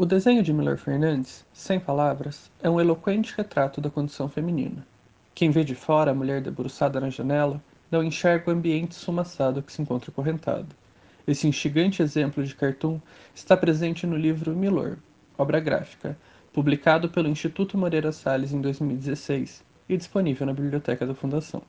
O desenho de Milor Fernandes, sem palavras, é um eloquente retrato da condição feminina. Quem vê de fora a mulher debruçada na janela não enxerga o ambiente sumaçado que se encontra correntado. Esse instigante exemplo de cartoon está presente no livro Milor, obra gráfica, publicado pelo Instituto Moreira Salles em 2016 e disponível na biblioteca da Fundação.